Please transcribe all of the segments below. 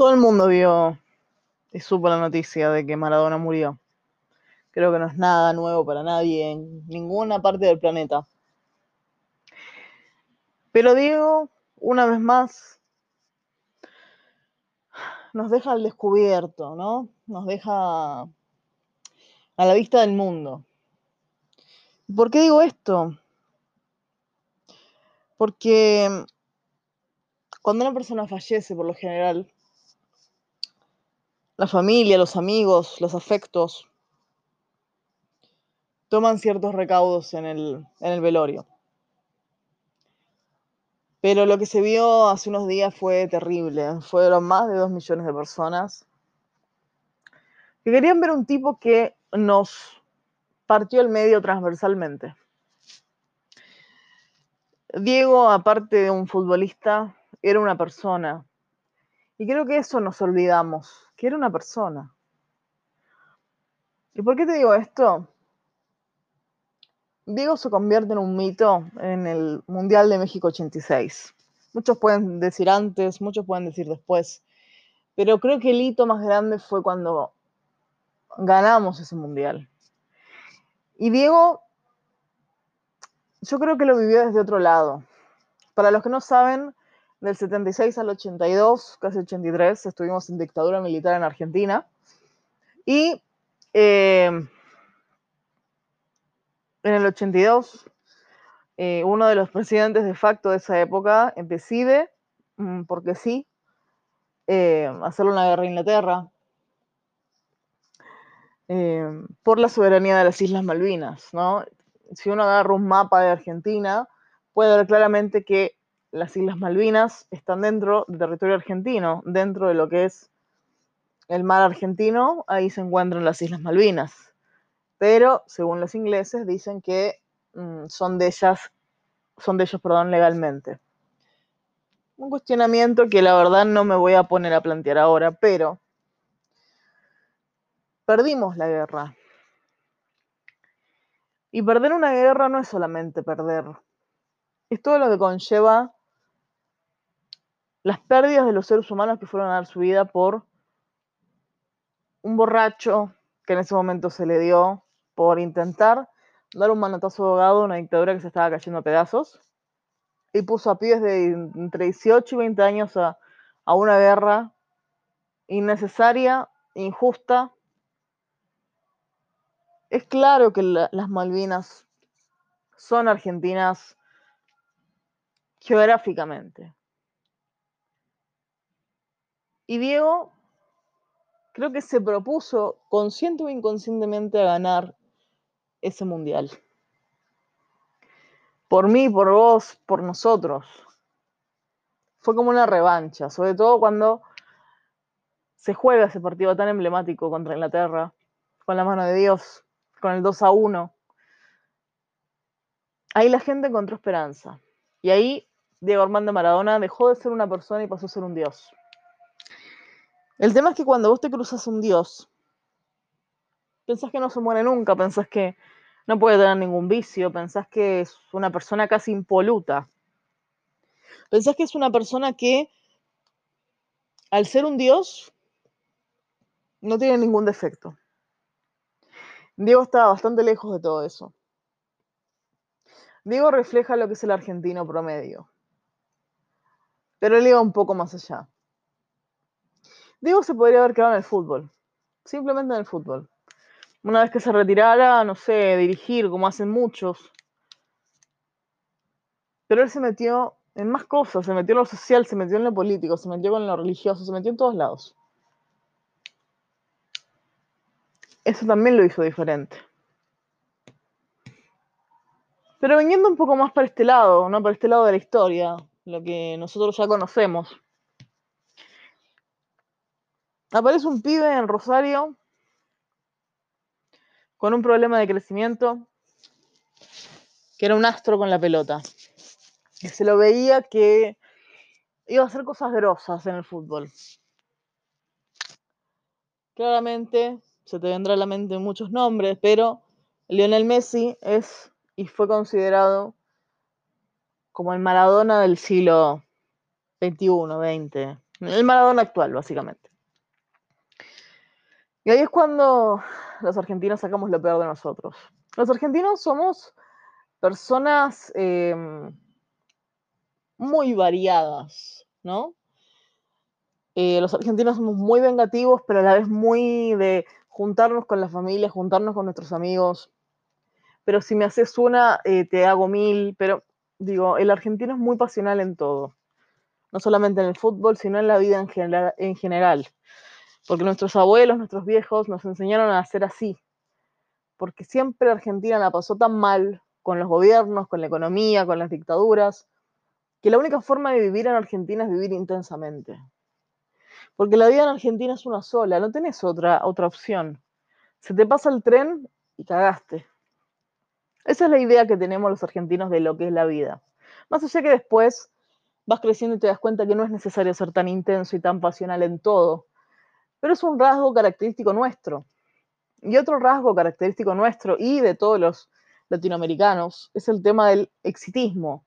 Todo el mundo vio y supo la noticia de que Maradona murió. Creo que no es nada nuevo para nadie en ninguna parte del planeta. Pero Diego, una vez más, nos deja al descubierto, ¿no? Nos deja a la vista del mundo. ¿Por qué digo esto? Porque cuando una persona fallece, por lo general, la familia, los amigos, los afectos, toman ciertos recaudos en el, en el velorio. Pero lo que se vio hace unos días fue terrible. Fueron más de dos millones de personas que querían ver un tipo que nos partió el medio transversalmente. Diego, aparte de un futbolista, era una persona. Y creo que eso nos olvidamos, que era una persona. ¿Y por qué te digo esto? Diego se convierte en un mito en el Mundial de México 86. Muchos pueden decir antes, muchos pueden decir después, pero creo que el hito más grande fue cuando ganamos ese Mundial. Y Diego, yo creo que lo vivió desde otro lado. Para los que no saben, del 76 al 82, casi 83, estuvimos en dictadura militar en Argentina. Y eh, en el 82, eh, uno de los presidentes de facto de esa época decide, mm, porque sí, eh, hacerle una guerra a Inglaterra eh, por la soberanía de las Islas Malvinas, ¿no? Si uno agarra un mapa de Argentina, puede ver claramente que las Islas Malvinas están dentro del territorio argentino, dentro de lo que es el mar argentino, ahí se encuentran las Islas Malvinas pero según los ingleses dicen que mm, son de ellas, son de ellos, perdón, legalmente. Un cuestionamiento que la verdad no me voy a poner a plantear ahora, pero perdimos la guerra. Y perder una guerra no es solamente perder, es todo lo que conlleva las pérdidas de los seres humanos que fueron a dar su vida por un borracho que en ese momento se le dio por intentar dar un manotazo abogado a una dictadura que se estaba cayendo a pedazos y puso a pies de entre 18 y 20 años a, una guerra innecesaria, injusta. Es claro que las Malvinas son argentinas geográficamente. Y Diego creo que se propuso consciente o inconscientemente a ganar ese mundial. Por mí, por vos, por nosotros. Fue como una revancha, sobre todo cuando se juega ese partido tan emblemático contra Inglaterra, con la mano de Dios, con el 2 a 1. Ahí la gente encontró esperanza. Y ahí Diego Armando Maradona dejó de ser una persona y pasó a ser un dios. El tema es que cuando vos te cruzas un dios, pensás que no se muere nunca, pensás que no puede tener ningún vicio, pensás que es una persona casi impoluta. Pensás que es una persona que, al ser un dios, no tiene ningún defecto. Diego está bastante lejos de todo eso. Diego refleja lo que es el argentino promedio, pero él iba un poco más allá. Diego se podría haber quedado en el fútbol, simplemente en el fútbol una vez que se retirara, no sé, dirigir, como hacen muchos. Pero él se metió en más cosas, se metió en lo social, se metió en lo político, se metió con lo religioso, se metió en todos lados. Eso también lo hizo diferente. Pero viniendo un poco más para este lado, ¿no? Para este lado de la historia, lo que nosotros ya conocemos. Aparece un pibe en Rosario con un problema de crecimiento, que era un astro con la pelota. Y se lo veía que iba a hacer cosas grosas en el fútbol. Claramente se te vendrá a la mente muchos nombres, pero Lionel Messi es y fue considerado como el Maradona del siglo XXI, XX, El Maradona actual, básicamente. Y ahí es cuando los argentinos sacamos lo peor de nosotros. Los argentinos somos personas eh, muy variadas, ¿no? Eh, los argentinos somos muy vengativos, pero a la vez muy de juntarnos con la familia, juntarnos con nuestros amigos. Pero si me haces una, eh, te hago mil. Pero digo, el argentino es muy pasional en todo. No solamente en el fútbol, sino en la vida en general. Porque nuestros abuelos, nuestros viejos nos enseñaron a hacer así. Porque siempre Argentina la pasó tan mal con los gobiernos, con la economía, con las dictaduras, que la única forma de vivir en Argentina es vivir intensamente. Porque la vida en Argentina es una sola, no tenés otra, otra opción. Se te pasa el tren y cagaste. Esa es la idea que tenemos los argentinos de lo que es la vida. Más allá que después vas creciendo y te das cuenta que no es necesario ser tan intenso y tan pasional en todo, pero es un rasgo característico nuestro. Y otro rasgo característico nuestro y de todos los latinoamericanos es el tema del exitismo.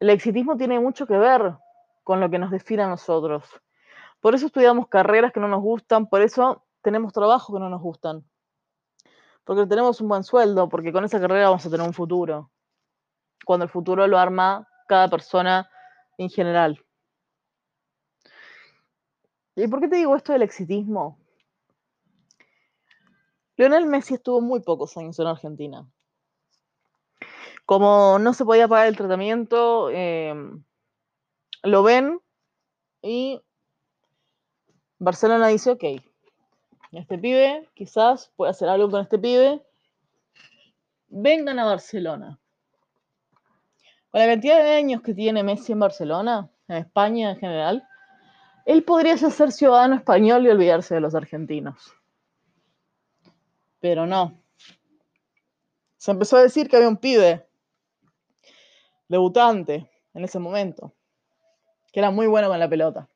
El exitismo tiene mucho que ver con lo que nos define a nosotros. Por eso estudiamos carreras que no nos gustan, por eso tenemos trabajos que no nos gustan. Porque tenemos un buen sueldo, porque con esa carrera vamos a tener un futuro. Cuando el futuro lo arma cada persona en general. ¿Y por qué te digo esto del exitismo? Lionel Messi estuvo muy pocos años en Argentina. Como no se podía pagar el tratamiento, em, lo ven y Barcelona dice, ok, este pibe quizás puede hacer algo con este pibe, vengan a Barcelona. Con la cantidad de años que tiene Messi en Barcelona, en España en general, él podría ser ciudadano español y olvidarse de los argentinos. Pero no. Se empezó a decir que había un pibe debutante en ese momento, que era muy bueno con la pelota,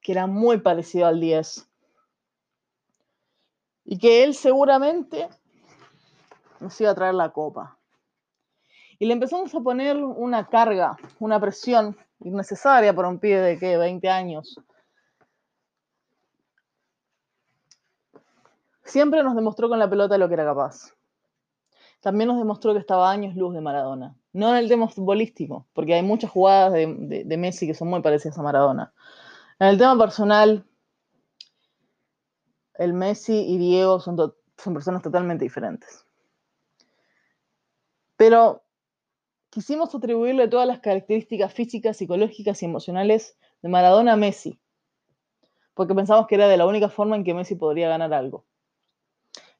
que era muy parecido al 10 y que él seguramente nos iba a traer la copa. Y le empezamos a poner una carga, una presión innecesaria para un pibe de ¿qué? 20 años. Siempre nos demostró con la pelota lo que era capaz. También nos demostró que estaba años luz de Maradona. No en el tema futbolístico, porque hay muchas jugadas de, Messi que son muy parecidas a Maradona. En el tema personal, el Messi y Diego son, son personas totalmente diferentes. Pero quisimos atribuirle todas las características físicas, psicológicas y emocionales de Maradona a Messi, porque pensamos que era de la única forma en que Messi podría ganar algo.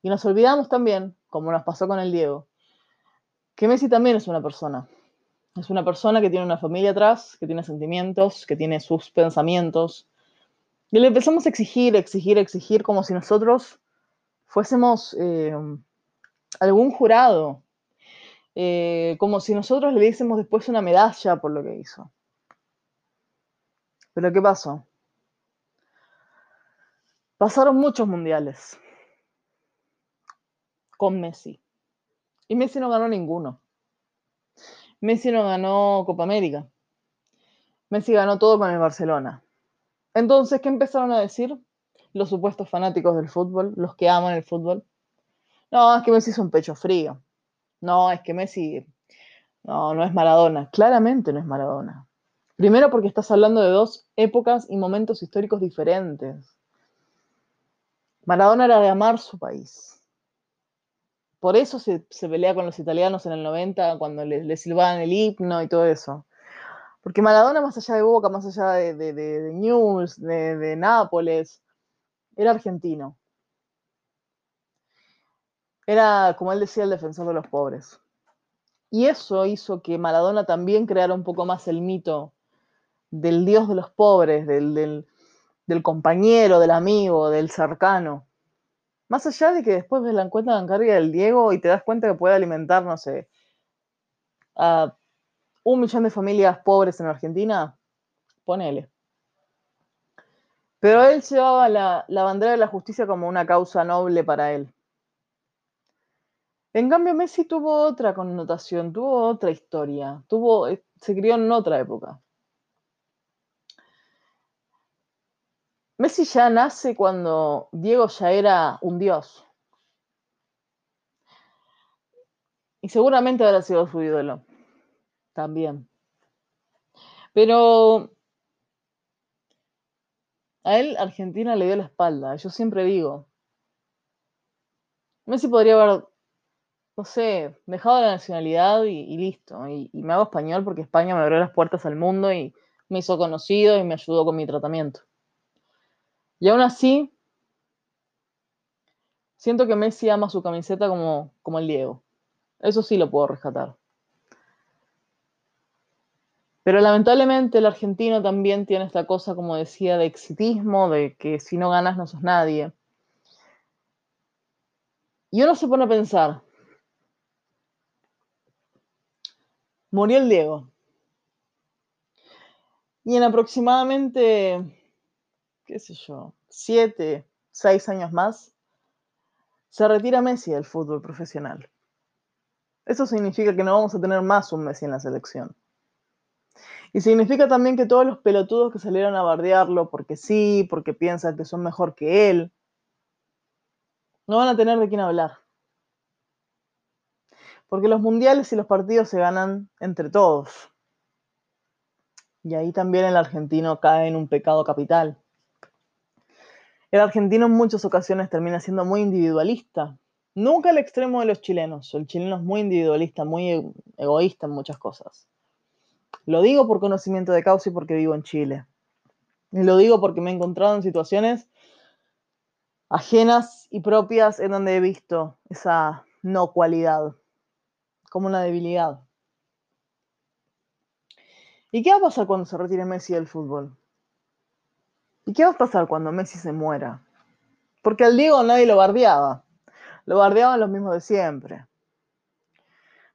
Y nos olvidamos también, como nos pasó con el Diego, que Messi también es una persona. Es una persona que tiene una familia atrás, que tiene sentimientos, que tiene sus pensamientos. Y le empezamos a exigir, exigir, exigir, como si nosotros fuésemos eh, algún jurado, eh, como si nosotros le diésemos después una medalla por lo que hizo. Pero ¿qué pasó? Pasaron muchos mundiales con Messi. Y Messi no ganó ninguno. Messi no ganó Copa América. Messi ganó todo con el Barcelona. Entonces, ¿qué empezaron a decir los supuestos fanáticos del fútbol, los que aman el fútbol? No, es que Messi es un pecho frío. No, es que Messi, no, no es Maradona. Claramente no es Maradona. Primero porque estás hablando de dos épocas y momentos históricos diferentes. Maradona era de amar su país. Por eso se, pelea con los italianos en el 90 cuando le, le, silbaban el himno y todo eso. Porque Maradona, más allá de Boca, más allá de, de, de News, de, Nápoles, era argentino. Era, como él decía, el defensor de los pobres. Y eso hizo que Maradona también creara un poco más el mito del dios de los pobres, del, del compañero, del amigo, del cercano. Más allá de que después ves la cuenta bancaria del Diego y te das cuenta que puede alimentar, no sé, a un millón de familias pobres en Argentina, ponele. Pero él llevaba la, la bandera de la justicia como una causa noble para él. En cambio, Messi tuvo otra connotación, tuvo otra historia, tuvo, eh, se crió en otra época. Messi ya nace cuando Diego ya era un dios. Y seguramente habrá sido su ídolo. También. Pero a él Argentina le dio la espalda. Yo siempre digo, Messi podría haber, no sé, dejado la nacionalidad y, listo. Y, y, me hago español porque España me abrió las puertas al mundo y me hizo conocido y me ayudó con mi tratamiento. Y aún así, siento que Messi ama su camiseta como, como el Diego. Eso sí lo puedo rescatar. Pero lamentablemente el argentino también tiene esta cosa, como decía, de exitismo, de que si no ganas no sos nadie. Y uno se pone a pensar, murió el Diego. Y en aproximadamente, qué sé yo, siete, seis años más, se retira Messi del fútbol profesional. Eso significa que no vamos a tener más un Messi en la selección. Y significa también que todos los pelotudos que salieron a bardearlo porque sí, porque piensan que son mejor que él, no van a tener de quién hablar. Porque los mundiales y los partidos se ganan entre todos. Y ahí también el argentino cae en un pecado capital. El argentino en muchas ocasiones termina siendo muy individualista. Nunca al extremo de los chilenos. El chileno es muy individualista, muy egoísta en muchas cosas. Lo digo por conocimiento de causa y porque vivo en Chile. Y lo digo porque me he encontrado en situaciones ajenas y propias en donde he visto esa no cualidad como una debilidad. ¿Y qué va a pasar cuando se retire Messi del fútbol? ¿Y qué va a pasar cuando Messi se muera? Porque al Diego nadie lo bardeaba. Lo bardeaban los mismos de siempre.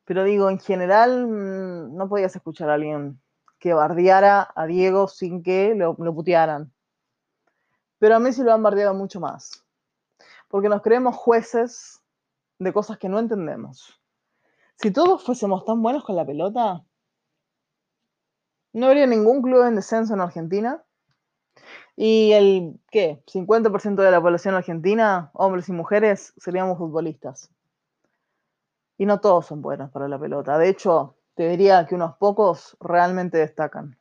Pero digo, en general, mm, no podías escuchar a alguien que bardeara a Diego sin que lo, lo putearan. Pero a Messi lo han bardeado mucho más. Porque nos creemos jueces de cosas que no entendemos. Si todos fuésemos tan buenos con la pelota, no habría ningún club en descenso en Argentina. Y el, ¿qué? 50% de la población argentina, hombres y mujeres, seríamos futbolistas. Y no todos son buenos para la pelota. De hecho, te diría que unos pocos realmente destacan.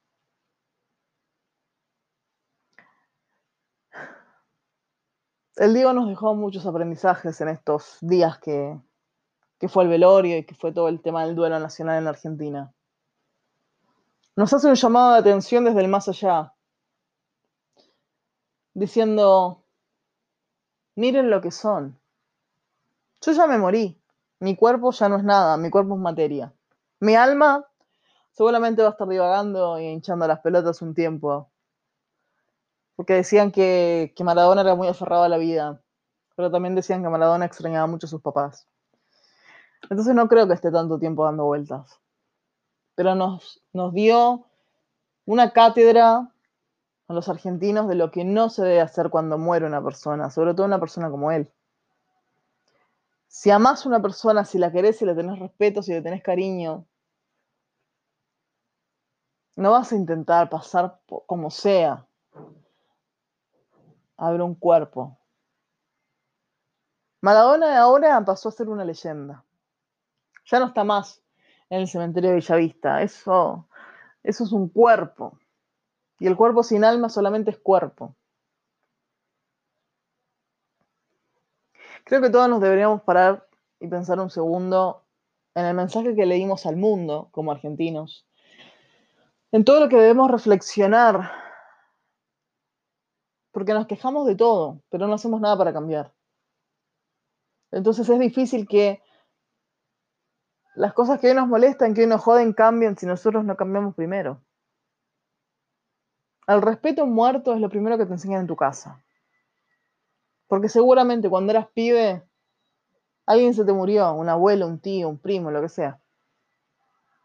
El Diego nos dejó muchos aprendizajes en estos días que, que fue el velorio y que fue todo el tema del duelo nacional en Argentina. Nos hace un llamado de atención desde el más allá, diciendo, miren lo que son. Yo ya me morí, mi cuerpo ya no es nada, mi cuerpo es materia. Mi alma seguramente va a estar divagando y hinchando las pelotas un tiempo. Porque decían que, que Maradona era muy aferrado a la vida, pero también decían que Maradona extrañaba mucho a sus papás. Entonces no creo que esté tanto tiempo dando vueltas. Pero nos, nos dio una cátedra a los argentinos de lo que no se debe hacer cuando muere una persona, sobre todo una persona como él. Si amás a una persona, si la querés, si le tenés respeto, si le tenés cariño, no vas a intentar pasar como sea a ver un cuerpo. Maradona ahora pasó a ser una leyenda ya no está más en el cementerio de Villavista. Eso, eso es un cuerpo. Y el cuerpo sin alma solamente es cuerpo. Creo que todos nos deberíamos parar y pensar un segundo en el mensaje que le dimos al mundo como argentinos, en todo lo que debemos reflexionar, porque nos quejamos de todo, pero no hacemos nada para cambiar. Entonces es difícil que las cosas que hoy nos molestan, que hoy nos joden, cambian si nosotros no cambiamos primero. El respeto muerto es lo primero que te enseñan en tu casa. Porque seguramente cuando eras pibe, alguien se te murió, un abuelo, un tío, un primo, lo que sea.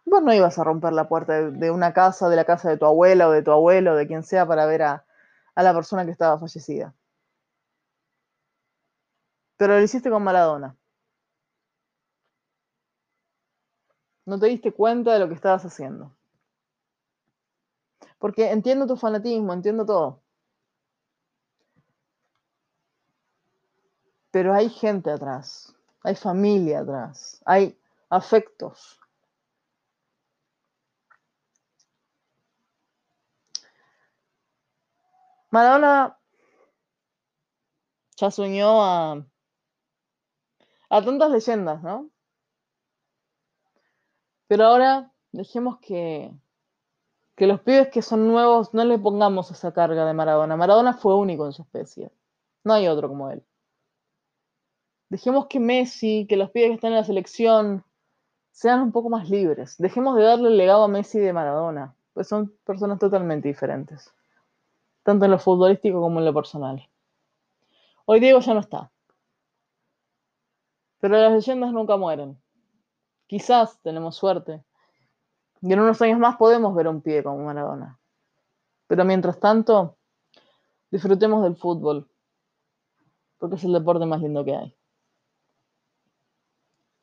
Vos no ibas a romper la puerta de, una casa, de la casa de tu abuela o de tu abuelo, de quien sea, para ver a, a la persona que estaba fallecida. Pero lo hiciste con Maradona. No te diste cuenta de lo que estabas haciendo. Porque entiendo tu fanatismo, entiendo todo. Pero hay gente atrás, hay familia atrás, hay afectos. Maradona ya se unió a, a tantas leyendas, ¿no? Pero ahora dejemos que, que los pibes que son nuevos no le pongamos esa carga de Maradona. Maradona fue único en su especie. No hay otro como él. Dejemos que Messi, que los pibes que están en la selección sean un poco más libres. Dejemos de darle el legado a Messi de Maradona, pues son personas totalmente diferentes, tanto en lo futbolístico como en lo personal. Hoy Diego ya no está, pero las leyendas nunca mueren. Quizás tenemos suerte y en unos años más podemos ver un pie como Maradona. Pero mientras tanto, disfrutemos del fútbol, porque es el deporte más lindo que hay.